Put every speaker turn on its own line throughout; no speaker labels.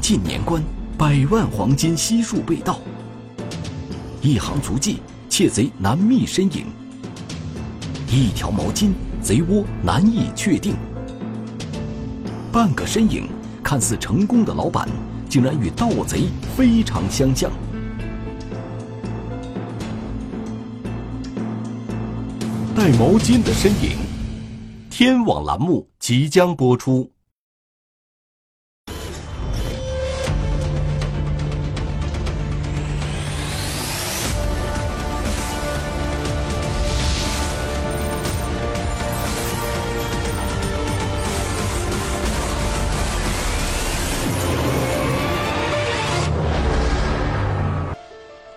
近年关，百万黄金悉数被盗。一行足迹，窃贼难觅身影。一条毛巾，贼窝难以确定。半个身影，看似成功的老板，竟然与盗贼非常相像。带毛巾的身影，天网栏目即将播出。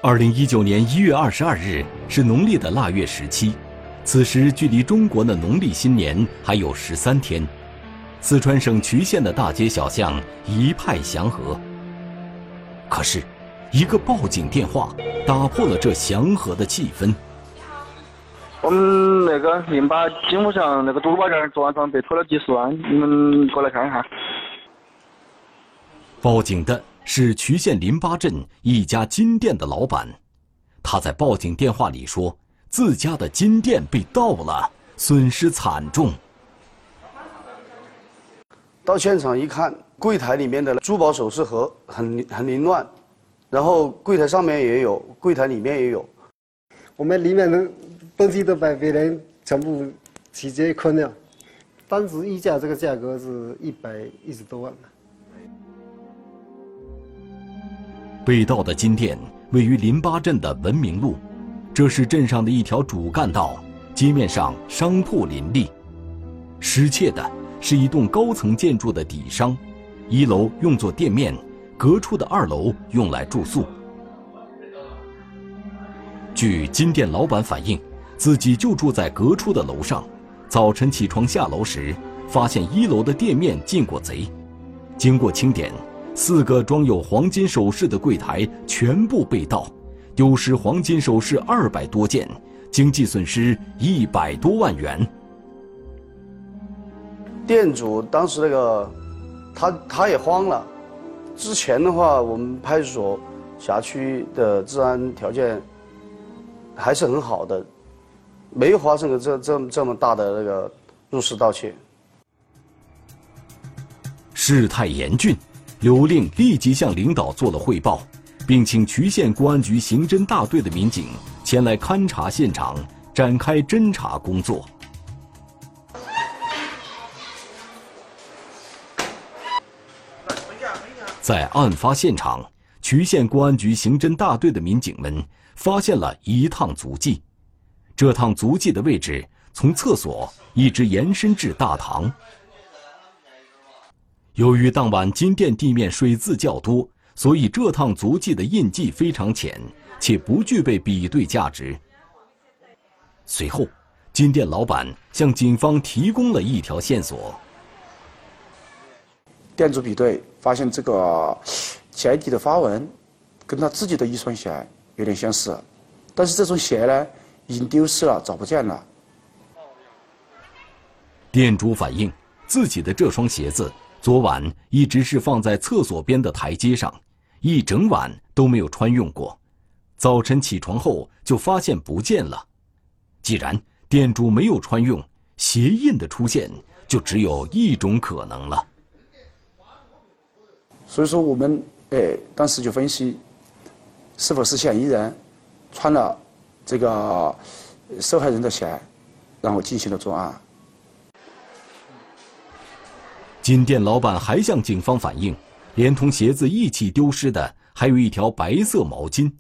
二零一九年一月二十二日是农历的腊月十七，此时距离中国的农历新年还有十三天。四川省渠县的大街小巷一派祥和。可是，一个报警电话打破了这祥和的气氛。
我们那个零八金湖巷那个赌宝店昨晚上被偷了几十万，你们过来看一下。
报警的。是渠县淋巴镇一家金店的老板，他在报警电话里说，自家的金店被盗了，损失惨重。
到现场一看，柜台里面的珠宝首饰盒很很凌乱，然后柜台上面也有，柜台里面也有。
我们里面的东西都被别人全部直接坤了，当时溢价这个价格是一百一十多万。
被盗的金店位于淋巴镇的文明路，这是镇上的一条主干道，街面上商铺林立。失窃的是一栋高层建筑的底商，一楼用作店面，隔出的二楼用来住宿。据金店老板反映，自己就住在隔出的楼上，早晨起床下楼时，发现一楼的店面进过贼，经过清点。四个装有黄金首饰的柜台全部被盗，丢失黄金首饰二百多件，经济损失一百多万元。
店主当时那个，他他也慌了。之前的话，我们派出所辖区的治安条件还是很好的，没有发生过这这这么大的那个入室盗窃。
事态严峻。刘令立即向领导做了汇报，并请渠县公安局刑侦大队的民警前来勘察现场，展开侦查工作。在案发现场，渠县公安局刑侦大队的民警们发现了一趟足迹，这趟足迹的位置从厕所一直延伸至大堂。由于当晚金店地面水渍较多，所以这趟足迹的印记非常浅，且不具备比对价值。随后，金店老板向警方提供了一条线索：
店主比对发现，这个鞋底的花纹跟他自己的一双鞋有点相似，但是这双鞋呢，已经丢失了，找不见了。
店主反映，自己的这双鞋子。昨晚一直是放在厕所边的台阶上，一整晚都没有穿用过。早晨起床后就发现不见了。既然店主没有穿用，鞋印的出现就只有一种可能了。
所以说，我们哎当时就分析，是否是嫌疑人穿了这个受害人的鞋，然后进行了作案。
金店老板还向警方反映，连同鞋子一起丢失的还有一条白色毛巾。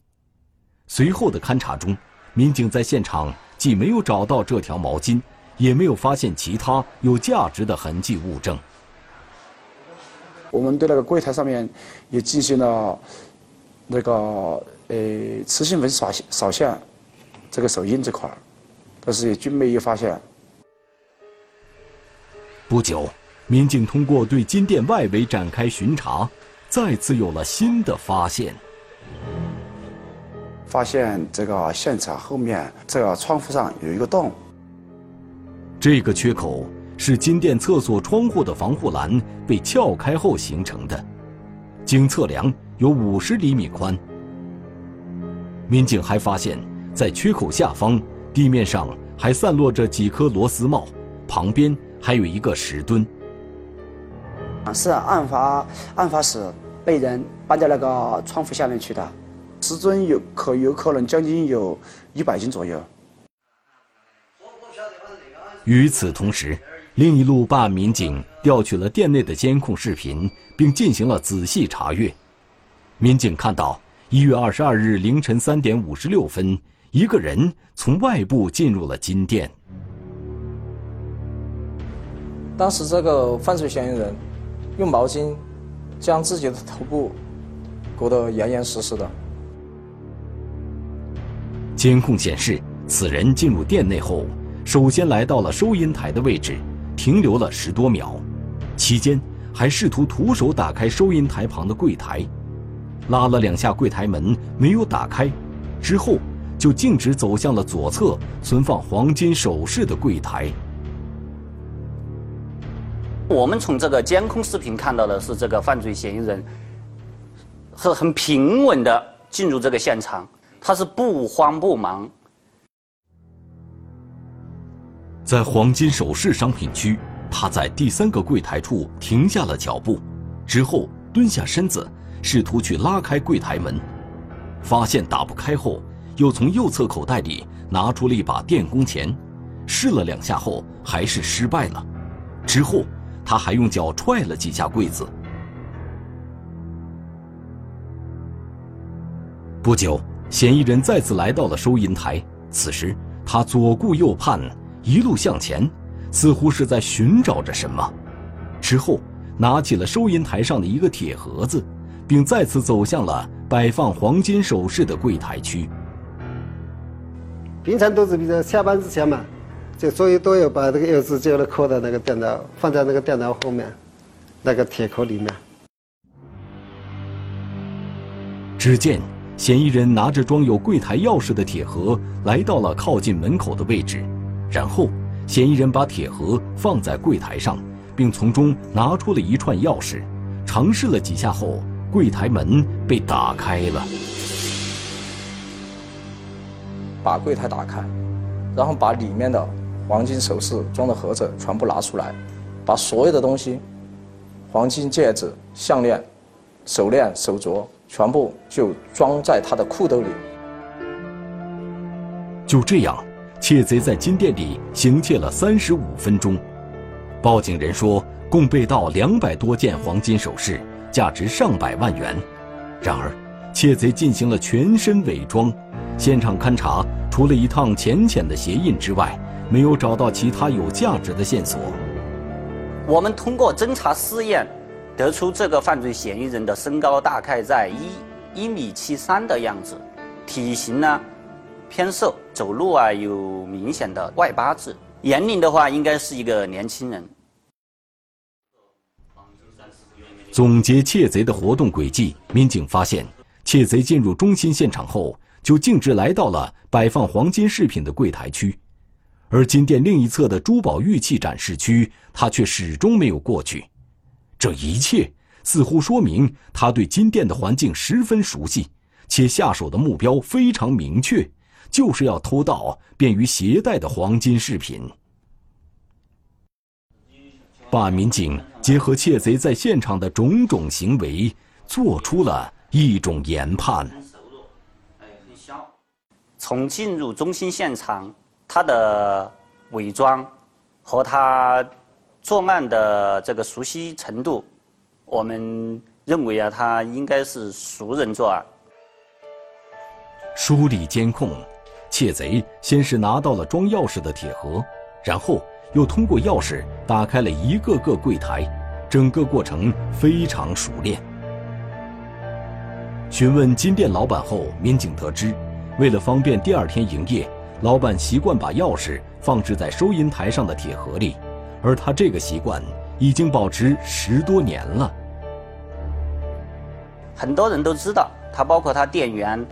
随后的勘查中，民警在现场既没有找到这条毛巾，也没有发现其他有价值的痕迹物证。
我们对那个柜台上面也进行了那个呃磁性粉扫扫线，这个手印这块儿，但是也均没有发现。
不久。民警通过对金店外围展开巡查，再次有了新的发现。
发现这个现场后面这个窗户上有一个洞，
这个缺口是金店厕所窗户的防护栏被撬开后形成的。经测量有五十厘米宽。民警还发现，在缺口下方地面上还散落着几颗螺丝帽，旁边还有一个石墩。
是案发案发时被人搬到那个窗户下面去的，石墩有可有可能将近有一百斤左右。
与此同时，另一路办案民警调取了店内的监控视频，并进行了仔细查阅。民警看到，一月二十二日凌晨三点五十六分，一个人从外部进入了金店。
当时这个犯罪嫌疑人用毛巾将自己的头部裹得严严实实的。
监控显示，此人进入店内后。首先来到了收银台的位置，停留了十多秒，期间还试图徒手打开收银台旁的柜台，拉了两下柜台门没有打开，之后就径直走向了左侧存放黄金首饰的柜台。
我们从这个监控视频看到的是，这个犯罪嫌疑人是很平稳的进入这个现场，他是不慌不忙。
在黄金首饰商品区，他在第三个柜台处停下了脚步，之后蹲下身子，试图去拉开柜台门，发现打不开后，又从右侧口袋里拿出了一把电工钳，试了两下后还是失败了，之后他还用脚踹了几下柜子。不久，嫌疑人再次来到了收银台，此时他左顾右盼。一路向前，似乎是在寻找着什么。之后，拿起了收银台上的一个铁盒子，并再次走向了摆放黄金首饰的柜台区。
平常都是比如下班之前嘛，就所以都要把这个钥匙交了扣在那个电脑，放在那个电脑后面那个铁壳里面。
只见嫌疑人拿着装有柜台钥匙的铁盒，来到了靠近门口的位置。然后，嫌疑人把铁盒放在柜台上，并从中拿出了一串钥匙，尝试了几下后，柜台门被打开了。
把柜台打开，然后把里面的黄金首饰装的盒子全部拿出来，把所有的东西，黄金戒指、项链、手链、手镯，全部就装在他的裤兜里。
就这样。窃贼在金店里行窃了三十五分钟，报警人说共被盗两百多件黄金首饰，价值上百万元。然而，窃贼进行了全身伪装，现场勘查除了一趟浅浅的鞋印之外，没有找到其他有价值的线索。
我们通过侦查试验，得出这个犯罪嫌疑人的身高大概在一一米七三的样子，体型呢？偏瘦，走路啊有明显的外八字，年龄的话应该是一个年轻人。
总结窃贼的活动轨迹，民警发现，窃贼进入中心现场后，就径直来到了摆放黄金饰品的柜台区，而金店另一侧的珠宝玉器展示区，他却始终没有过去。这一切似乎说明他对金店的环境十分熟悉，且下手的目标非常明确。就是要偷盗便于携带的黄金饰品。办案民警结合窃贼在现场的种种行为，做出了一种研判。
从进入中心现场，他的伪装和他作案的这个熟悉程度，我们认为啊，他应该是熟人作案。
梳理监控。窃贼先是拿到了装钥匙的铁盒，然后又通过钥匙打开了一个个柜台，整个过程非常熟练。询问金店老板后，民警得知，为了方便第二天营业，老板习惯把钥匙放置在收银台上的铁盒里，而他这个习惯已经保持十多年了。
很多人都知道他，包括他店员。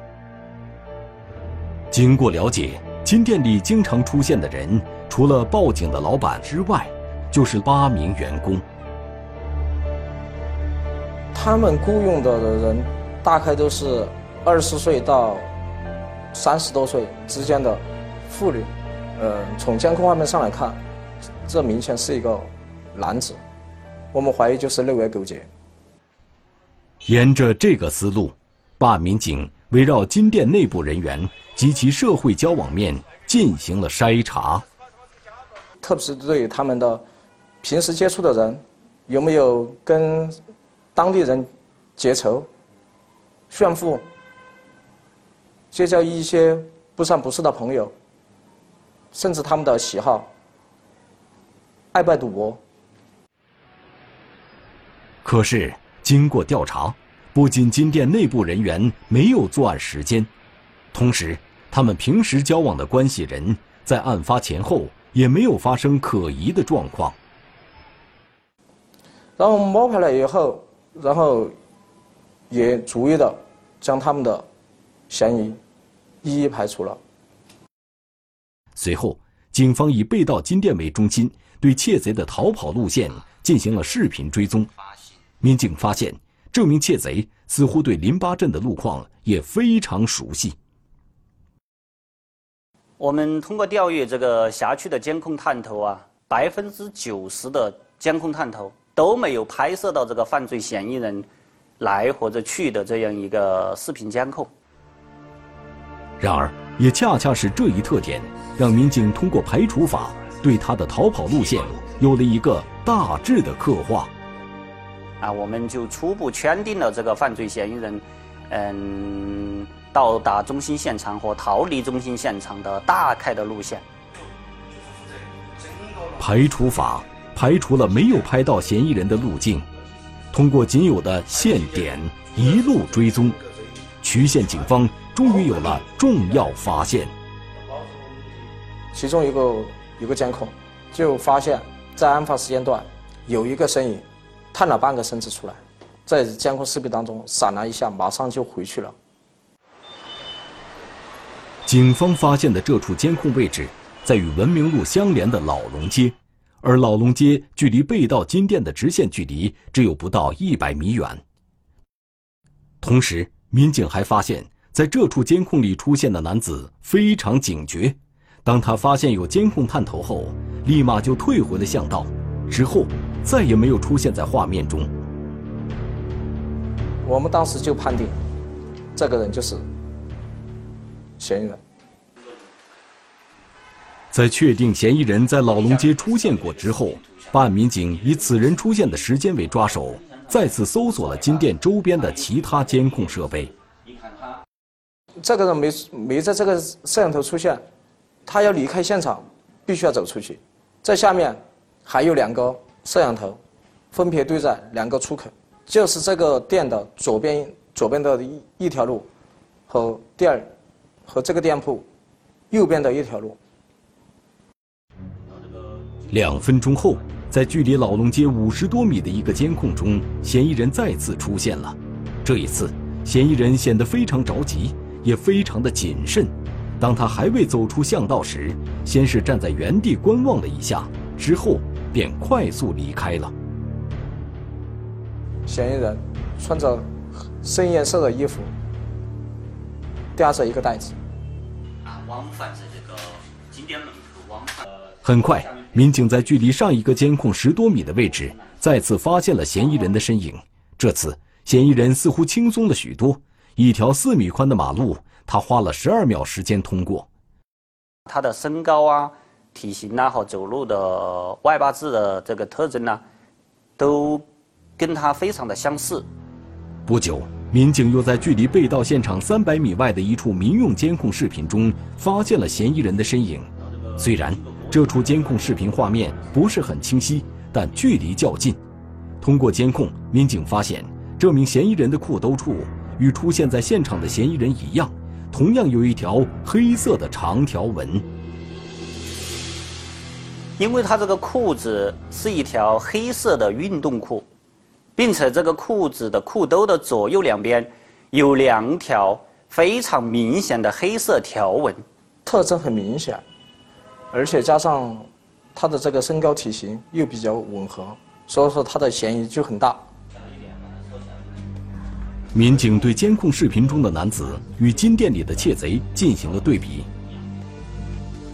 经过了解，金店里经常出现的人，除了报警的老板之外，就是八名员工。
他们雇佣的人大概都是二十岁到三十多岁之间的妇女。呃，从监控画面上来看，这明显是一个男子。我们怀疑就是内外勾结。
沿着这个思路，办案民警围绕金店内部人员及其社会交往面进行了筛查，
特别是对他们的平时接触的人，有没有跟当地人结仇、炫富、结交一些不三不四的朋友，甚至他们的喜好，爱不爱赌博。
可是，经过调查，不仅金店内部人员没有作案时间，同时，他们平时交往的关系人在案发前后也没有发生可疑的状况。
然后摸排了以后，然后也逐一的将他们的嫌疑一一排除了。
随后，警方以被盗金店为中心，对窃贼的逃跑路线进行了视频追踪。民警发现，这名窃贼似乎对淋巴镇的路况也非常熟悉。
我们通过调阅这个辖区的监控探头啊，百分之九十的监控探头都没有拍摄到这个犯罪嫌疑人来或者去的这样一个视频监控。
然而，也恰恰是这一特点，让民警通过排除法对他的逃跑路线有了一个大致的刻画。
啊，我们就初步圈定了这个犯罪嫌疑人，嗯，到达中心现场和逃离中心现场的大概的路线。
排除法排除了没有拍到嫌疑人的路径，通过仅有的线点一路追踪，渠县警方终于有了重要发现。
其中一个有个监控，就发现，在案发时间段有一个身影。探了半个身子出来，在监控视频当中闪了一下，马上就回去了。
警方发现的这处监控位置在与文明路相连的老龙街，而老龙街距离被盗金店的直线距离只有不到一百米远。同时，民警还发现，在这处监控里出现的男子非常警觉，当他发现有监控探头后，立马就退回了巷道，之后。再也没有出现在画面中。
我们当时就判定，这个人就是嫌疑人。
在确定嫌疑人在老龙街出现过之后，办案民警以此人出现的时间为抓手，再次搜索了金店周边的其他监控设备。
这个人没没在这个摄像头出现，他要离开现场，必须要走出去。在下面还有两个。摄像头分别对在两个出口，就是这个店的左边左边的一一条路，和第二和这个店铺右边的一条路。
两分钟后，在距离老龙街五十多米的一个监控中，嫌疑人再次出现了。这一次，嫌疑人显得非常着急，也非常的谨慎。当他还未走出巷道时，先是站在原地观望了一下，之后。便快速离开了。
嫌疑人穿着深颜色的衣服，叼着一个袋子。啊，往返在这个
景点门口往返。很快，民警在距离上一个监控十多米的位置，再次发现了嫌疑人的身影。这次，嫌疑人似乎轻松了许多。一条四米宽的马路，他花了十二秒时间通过。
他的身高啊。体型呐和走路的外八字的这个特征呢，都跟他非常的相似。
不久，民警又在距离被盗现场三百米外的一处民用监控视频中发现了嫌疑人的身影。虽然这处监控视频画面不是很清晰，但距离较近。通过监控，民警发现这名嫌疑人的裤兜处与出现在现场的嫌疑人一样，同样有一条黑色的长条纹。
因为他这个裤子是一条黑色的运动裤，并且这个裤子的裤兜的左右两边有两条非常明显的黑色条纹，
特征很明显，而且加上他的这个身高体型又比较吻合，所以说他的嫌疑就很大。
民警对监控视频中的男子与金店里的窃贼进行了对比，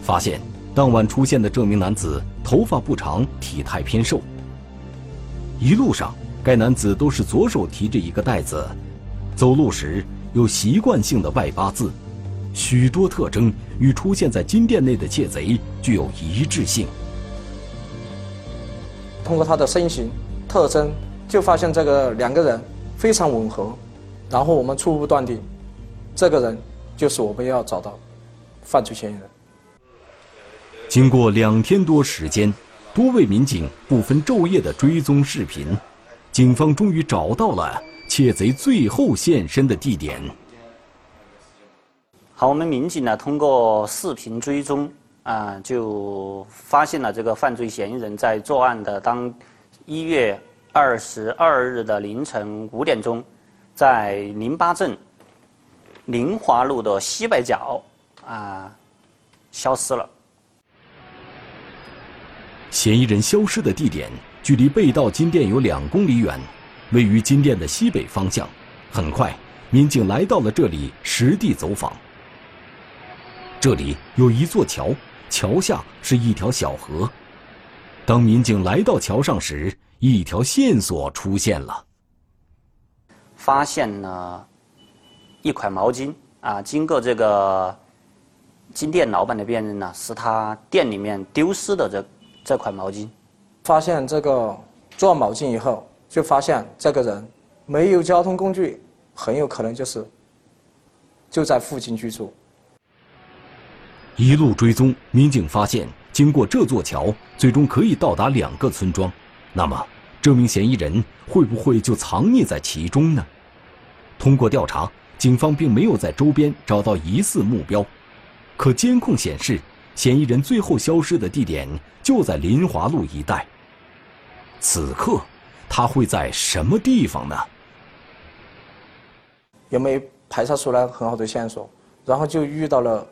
发现当晚出现的这名男子头发不长，体态偏瘦。一路上，该男子都是左手提着一个袋子，走路时有习惯性的外八字，许多特征与出现在金店内的窃贼具有一致性。
通过他的身形特征，就发现这个两个人非常吻合。然后我们初步断定，这个人就是我们要找到犯罪嫌疑人。
经过两天多时间，多位民警不分昼夜的追踪视频，警方终于找到了窃贼最后现身的地点。
好，我们民警呢通过视频追踪啊，就发现了这个犯罪嫌疑人在作案的当一月二十二日的凌晨五点钟。在淋巴镇临华路的西北角啊，消失了。
嫌疑人消失的地点距离被盗金店有两公里远，位于金店的西北方向。很快，民警来到了这里，实地走访。这里有一座桥，桥下是一条小河。当民警来到桥上时，一条线索出现了。
发现了一块毛巾啊，经过这个金店老板的辨认呢，是他店里面丢失的这这块毛巾。
发现这个做毛巾以后，就发现这个人没有交通工具，很有可能就是就在附近居住。
一路追踪，民警发现，经过这座桥，最终可以到达两个村庄。那么？这名嫌疑人会不会就藏匿在其中呢？通过调查，警方并没有在周边找到疑似目标，可监控显示，嫌疑人最后消失的地点就在林华路一带。此刻，他会在什么地方呢？
也没排查出来很好的线索，然后就遇到了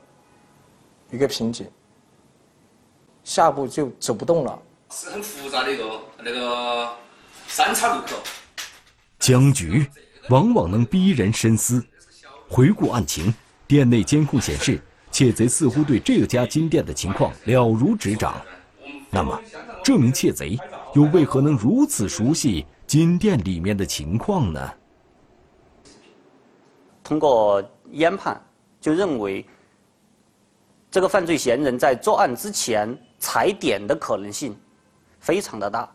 一个瓶颈，下步就走不动了。
是很复杂的一个那个三岔路口。
僵局往往能逼人深思。回顾案情，店内监控显示，窃贼似乎对这家金店的情况了如指掌。那么，这名窃贼又为何能如此熟悉金店里面的情况呢？
通过研判，就认为这个犯罪嫌疑人在作案之前踩点的可能性。非常的大。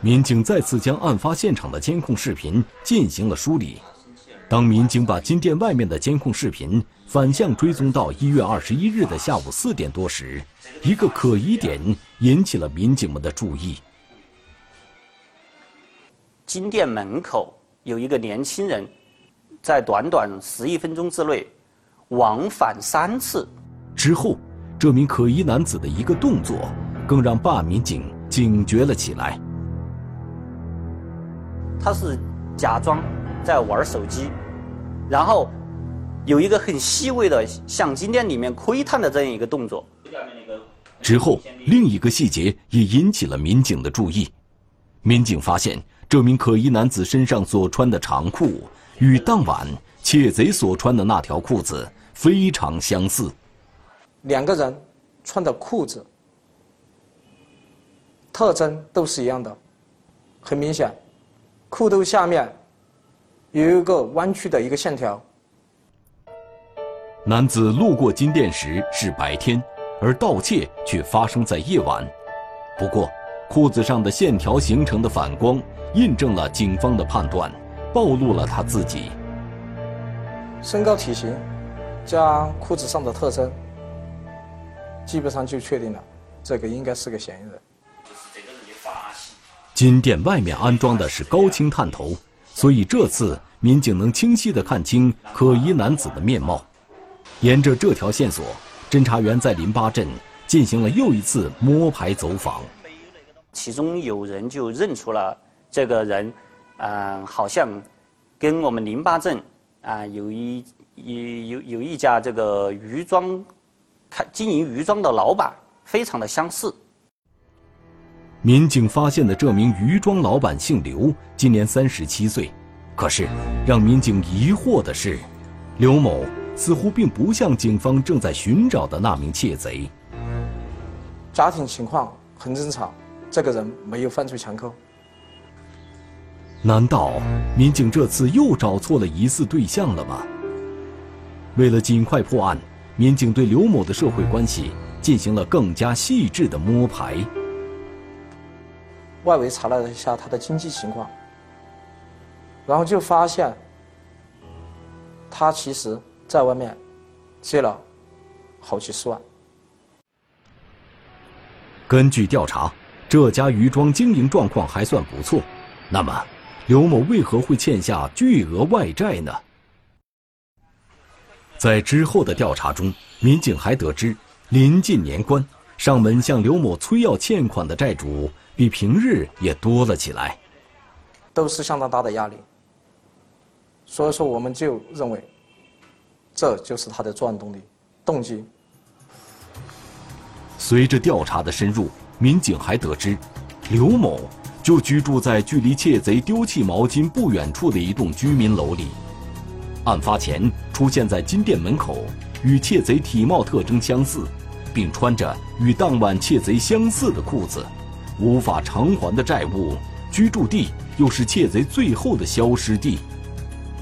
民警再次将案发现场的监控视频进行了梳理。当民警把金店外面的监控视频反向追踪到一月二十一日的下午四点多时，一个可疑点引起了民警们的注意。
金店门口有一个年轻人，在短短十一分钟之内往返三次。
之后。这名可疑男子的一个动作，更让办案民警警觉了起来。
他是假装在玩手机，然后有一个很细微的向金店里面窥探的这样一个动作。
之后，另一个细节也引起了民警的注意。民警发现，这名可疑男子身上所穿的长裤，与当晚窃贼所穿的那条裤子非常相似。
两个人穿的裤子特征都是一样的，很明显，裤兜下面有一个弯曲的一个线条。
男子路过金店时是白天，而盗窃却发生在夜晚。不过，裤子上的线条形成的反光，印证了警方的判断，暴露了他自己。
身高体型加裤子上的特征。基本上就确定了，这个应该是个嫌疑人。
金店外面安装的是高清探头，所以这次民警能清晰地看清可疑男子的面貌。沿着这条线索，侦查员在林巴镇进行了又一次摸排走访。
其中有人就认出了这个人，嗯，好像跟我们林巴镇啊有一有有有一家这个鱼庄。经营鱼庄的老板非常的相似。
民警发现的这名鱼庄老板姓刘，今年三十七岁。可是，让民警疑惑的是，刘某似乎并不像警方正在寻找的那名窃贼。
家庭情况很正常，这个人没有犯罪前科。
难道民警这次又找错了疑似对象了吗？为了尽快破案，民警对刘某的社会关系进行了更加细致的摸排。
外围查了一下他的经济情况，然后就发现，他其实在外面借了好几十万。
根据调查，这家鱼庄经营状况还算不错。那么，刘某为何会欠下巨额外债呢？在之后的调查中，民警还得知，临近年关，上门向刘某催要欠款的债主比平日也多了起来，
都是相当大的压力。所以说，我们就认为，这就是他的作案动力、动机。
随着调查的深入，民警还得知，刘某就居住在距离窃贼丢弃毛巾不远处的一栋居民楼里。案发前出现在金店门口，与窃贼体貌特征相似，并穿着与当晚窃贼相似的裤子，无法偿还的债务，居住地又是窃贼最后的消失地，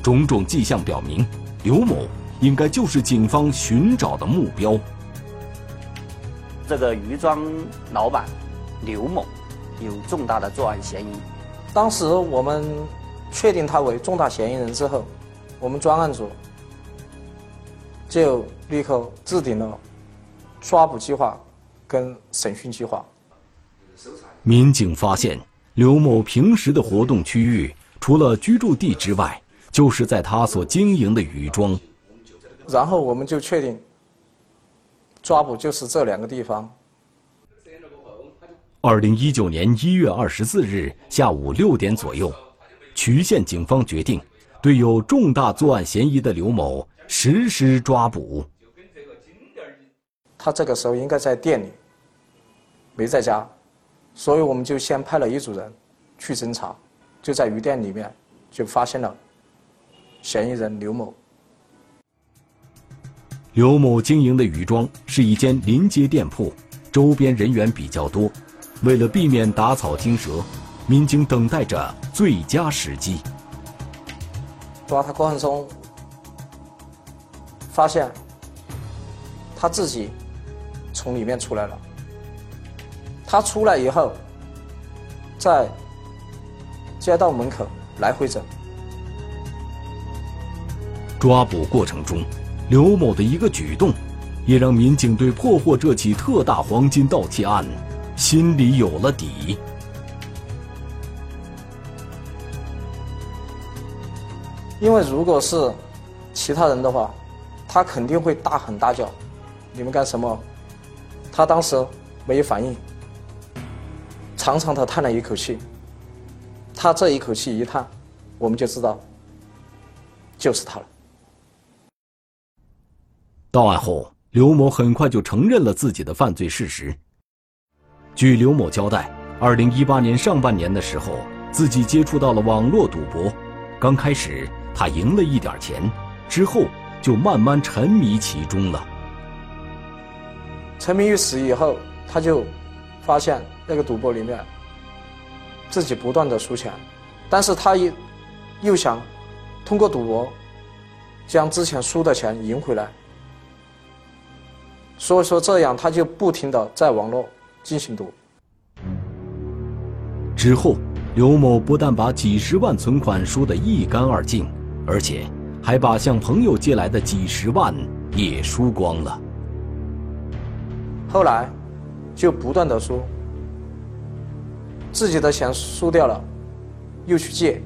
种种迹象表明，刘某应该就是警方寻找的目标。
这个鱼庄老板刘某有重大的作案嫌疑。
当时我们确定他为重大嫌疑人之后，我们专案组就立刻制定了抓捕计划跟审讯计划。
民警发现，刘某平时的活动区域除了居住地之外，就是在他所经营的鱼庄。
然后我们就确定。抓捕就是这两个地方。
二零一九年一月二十四日下午六点左右，渠县警方决定对有重大作案嫌疑的刘某实施抓捕。
他这个时候应该在店里，没在家，所以我们就先派了一组人去侦查，就在鱼店里面就发现了嫌疑人刘某。
刘某经营的鱼庄是一间临街店铺，周边人员比较多。为了避免打草惊蛇，民警等待着最佳时机。
抓他过程中，发现他自己从里面出来了。他出来以后，在街道门口来回走。
抓捕过程中。刘某的一个举动，也让民警对破获这起特大黄金盗窃案心里有了底。
因为如果是其他人的话，他肯定会大喊大叫：“你们干什么？”他当时没有反应，长长的叹了一口气。他这一口气一叹，我们就知道，就是他了。
到案后，刘某很快就承认了自己的犯罪事实。据刘某交代，二零一八年上半年的时候，自己接触到了网络赌博。刚开始他赢了一点钱，之后就慢慢沉迷其中了。
沉迷于此以后，他就发现那个赌博里面自己不断的输钱，但是他又又想通过赌博将之前输的钱赢回来。所以说，这样他就不停的在网络进行赌。
之后，刘某不但把几十万存款输得一干二净，而且还把向朋友借来的几十万也输光了。
后来，就不断的输，自己的钱输掉了，又去借，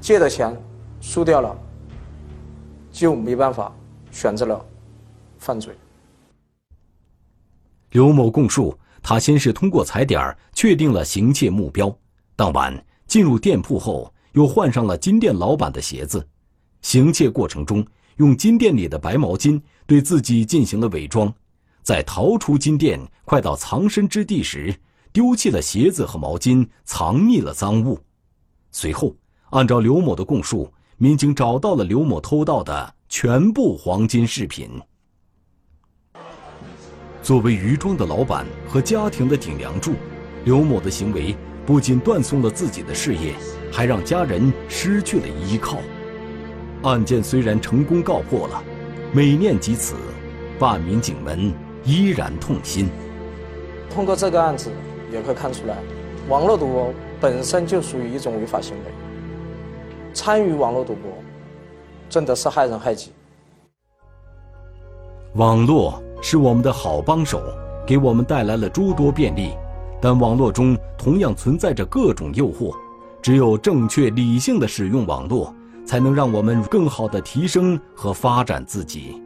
借的钱输掉了，就没办法，选择了犯罪。
刘某供述，他先是通过踩点确定了行窃目标，当晚进入店铺后，又换上了金店老板的鞋子。行窃过程中，用金店里的白毛巾对自己进行了伪装。在逃出金店，快到藏身之地时，丢弃了鞋子和毛巾，藏匿了赃物。随后，按照刘某的供述，民警找到了刘某偷盗的全部黄金饰品。作为鱼庄的老板和家庭的顶梁柱，刘某的行为不仅断送了自己的事业，还让家人失去了依靠。案件虽然成功告破了，每念及此，办民警们依然痛心。
通过这个案子，也可以看出来，网络赌博本身就属于一种违法行为。参与网络赌博，真的是害人害己。
网络是我们的好帮手，给我们带来了诸多便利，但网络中同样存在着各种诱惑。只有正确理性的使用网络，才能让我们更好的提升和发展自己。